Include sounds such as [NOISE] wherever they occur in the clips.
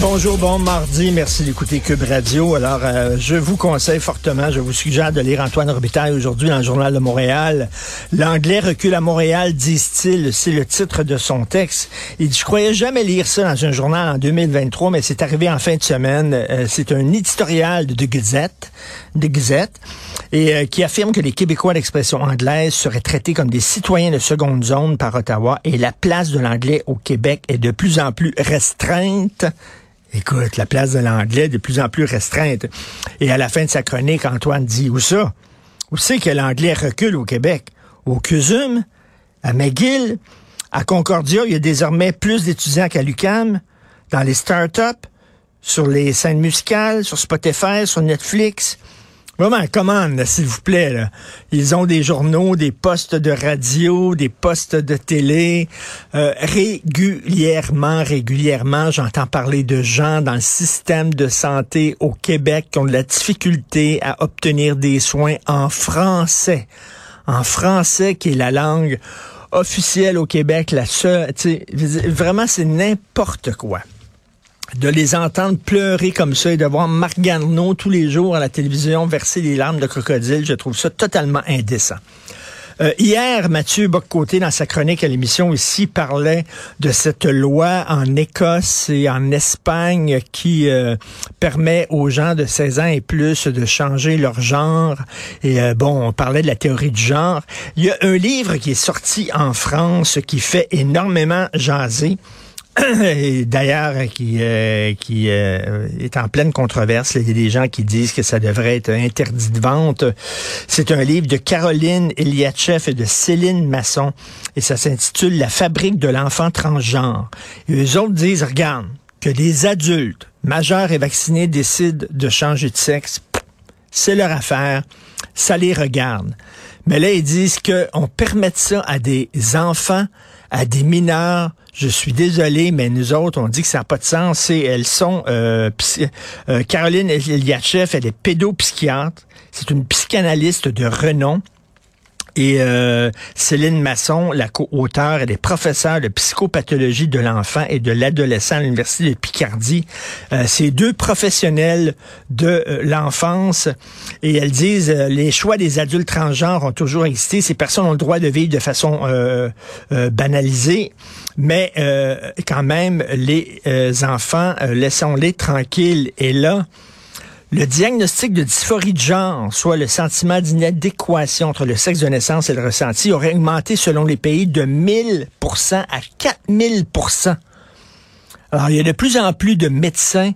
Bonjour, bon mardi. Merci d'écouter Cube Radio. Alors, euh, je vous conseille fortement, je vous suggère de lire Antoine Robitaille aujourd'hui dans le Journal de Montréal. L'anglais recule à Montréal, disent-ils. C'est le titre de son texte. Il dit, je croyais jamais lire ça dans un journal en 2023, mais c'est arrivé en fin de semaine. Euh, c'est un éditorial de The Gazette, The Gazette, et euh, qui affirme que les Québécois d'expression anglaise seraient traités comme des citoyens de seconde zone par Ottawa et la place de l'anglais au Québec est de plus en plus restreinte. Écoute, la place de l'anglais est de plus en plus restreinte. Et à la fin de sa chronique, Antoine dit, où ça? Où c'est que l'anglais recule au Québec? Au CUSUM? À McGill? À Concordia, il y a désormais plus d'étudiants qu'à l'UCAM? Dans les start-up? Sur les scènes musicales? Sur Spotify? Sur Netflix? Vraiment, commande, s'il vous plaît. Ils ont des journaux, des postes de radio, des postes de télé. Euh, régulièrement, régulièrement, j'entends parler de gens dans le système de santé au Québec qui ont de la difficulté à obtenir des soins en français. En français, qui est la langue officielle au Québec, la seule. Vraiment, c'est n'importe quoi de les entendre pleurer comme ça et de voir Marc Garneau tous les jours à la télévision verser des larmes de crocodile, je trouve ça totalement indécent. Euh, hier, Mathieu Boccoté, dans sa chronique à l'émission ici, parlait de cette loi en Écosse et en Espagne qui euh, permet aux gens de 16 ans et plus de changer leur genre. Et euh, bon, on parlait de la théorie du genre. Il y a un livre qui est sorti en France qui fait énormément jaser. [COUGHS] D'ailleurs, qui, euh, euh, est en pleine controverse. Il y a des gens qui disent que ça devrait être interdit de vente. C'est un livre de Caroline Eliachev et de Céline Masson. Et ça s'intitule La fabrique de l'enfant transgenre. Et eux autres disent, regarde, que des adultes majeurs et vaccinés décident de changer de sexe, c'est leur affaire. Ça les regarde. Mais là, ils disent qu'on permette ça à des enfants, à des mineurs, je suis désolé, mais nous autres, on dit que ça n'a pas de sens. elles sont euh, euh, Caroline Eliachev, elle est pédopsychiatre. C'est une psychanalyste de renom. Et euh, Céline Masson, la co-auteure, elle est professeure de psychopathologie de l'enfant et de l'adolescent à l'Université de Picardie. Euh, c'est deux professionnels de euh, l'enfance et elles disent les choix des adultes transgenres ont toujours existé. Ces personnes ont le droit de vivre de façon banalisée, mais quand même, les enfants, laissons-les tranquilles. Et là, le diagnostic de dysphorie de genre, soit le sentiment d'inadéquation entre le sexe de naissance et le ressenti, aurait augmenté selon les pays de 1000% à 4000% Alors, il y a de plus en plus de médecins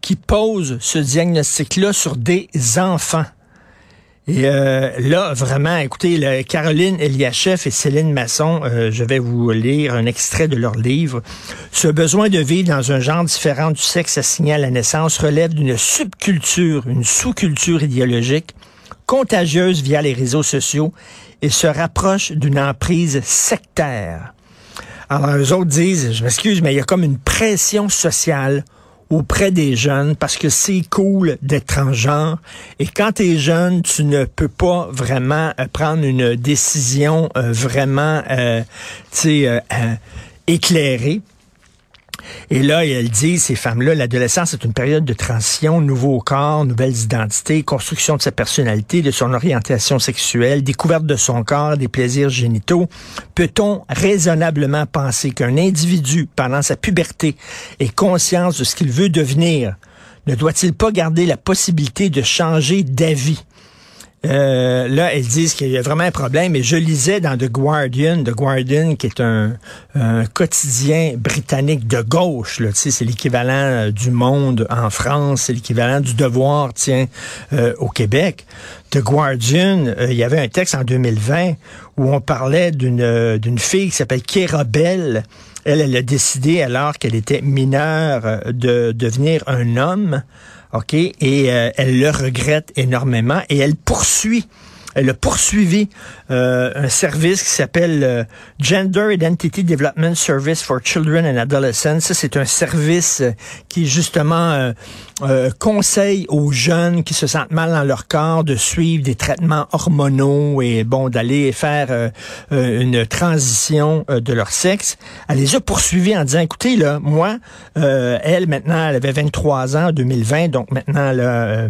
qui posent ce diagnostic-là sur des enfants. Et euh, là, vraiment, écoutez, Caroline Eliachev et Céline Masson, euh, je vais vous lire un extrait de leur livre. Ce besoin de vivre dans un genre différent du sexe assigné à la naissance relève d'une subculture, une sous-culture idéologique contagieuse via les réseaux sociaux et se rapproche d'une emprise sectaire. Alors, eux autres disent, je m'excuse, mais il y a comme une pression sociale auprès des jeunes parce que c'est cool d'être transgenre. Et quand tu es jeune, tu ne peux pas vraiment euh, prendre une décision euh, vraiment euh, éclairée. Et là, elle dit, ces femmes-là, l'adolescence est une période de transition, nouveau corps, nouvelles identités, construction de sa personnalité, de son orientation sexuelle, découverte de son corps, des plaisirs génitaux. Peut-on raisonnablement penser qu'un individu, pendant sa puberté, ait conscience de ce qu'il veut devenir? Ne doit-il pas garder la possibilité de changer d'avis? Euh, là, elles disent qu'il y a vraiment un problème. Et je lisais dans The Guardian, The Guardian, qui est un, quotidien britannique de gauche. Là, c'est l'équivalent euh, du Monde en France, c'est l'équivalent du Devoir, tiens, euh, au Québec. The Guardian, il y avait un texte en 2020 où on parlait d'une d'une fille qui s'appelle Kera Bell. Elle, elle a décidé, alors qu'elle était mineure, de devenir un homme. OK? Et euh, elle le regrette énormément et elle poursuit Elle a poursuivi euh, un service qui s'appelle euh, Gender Identity Development Service for Children and Adolescents. Ça, c'est un service qui justement conseille aux jeunes qui se sentent mal dans leur corps de suivre des traitements hormonaux et bon d'aller faire une transition de leur sexe. Elle les a poursuivis en disant, écoutez là, moi, elle maintenant, elle avait 23 ans en 2020, donc maintenant là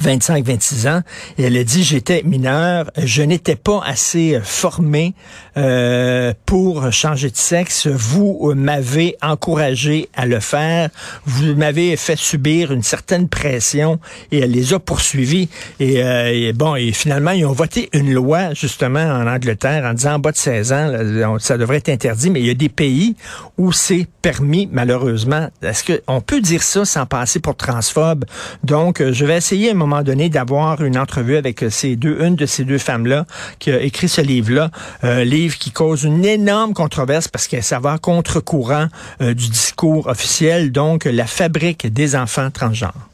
25, 26 ans, et elle a dit j'étais mineure, je n'étais pas assez formée euh, pour changer de sexe. Vous m'avez encouragé à le faire. Vous m'avez fait subir une certaine pression et elle les a poursuivis. Et, euh, bon, et finalement ils ont voté une loi justement en Angleterre en disant en bas de 16 ans ça devrait être interdit, mais il y a des pays où c'est permis malheureusement. Est-ce qu'on peut dire ça sans passer pour transphobe? Donc je vais essayer donné d'avoir une entrevue avec ces deux, une de ces deux femmes-là qui a écrit ce livre-là, euh, livre qui cause une énorme controverse parce que ça va contre-courant euh, du discours officiel, donc la fabrique des enfants transgenres.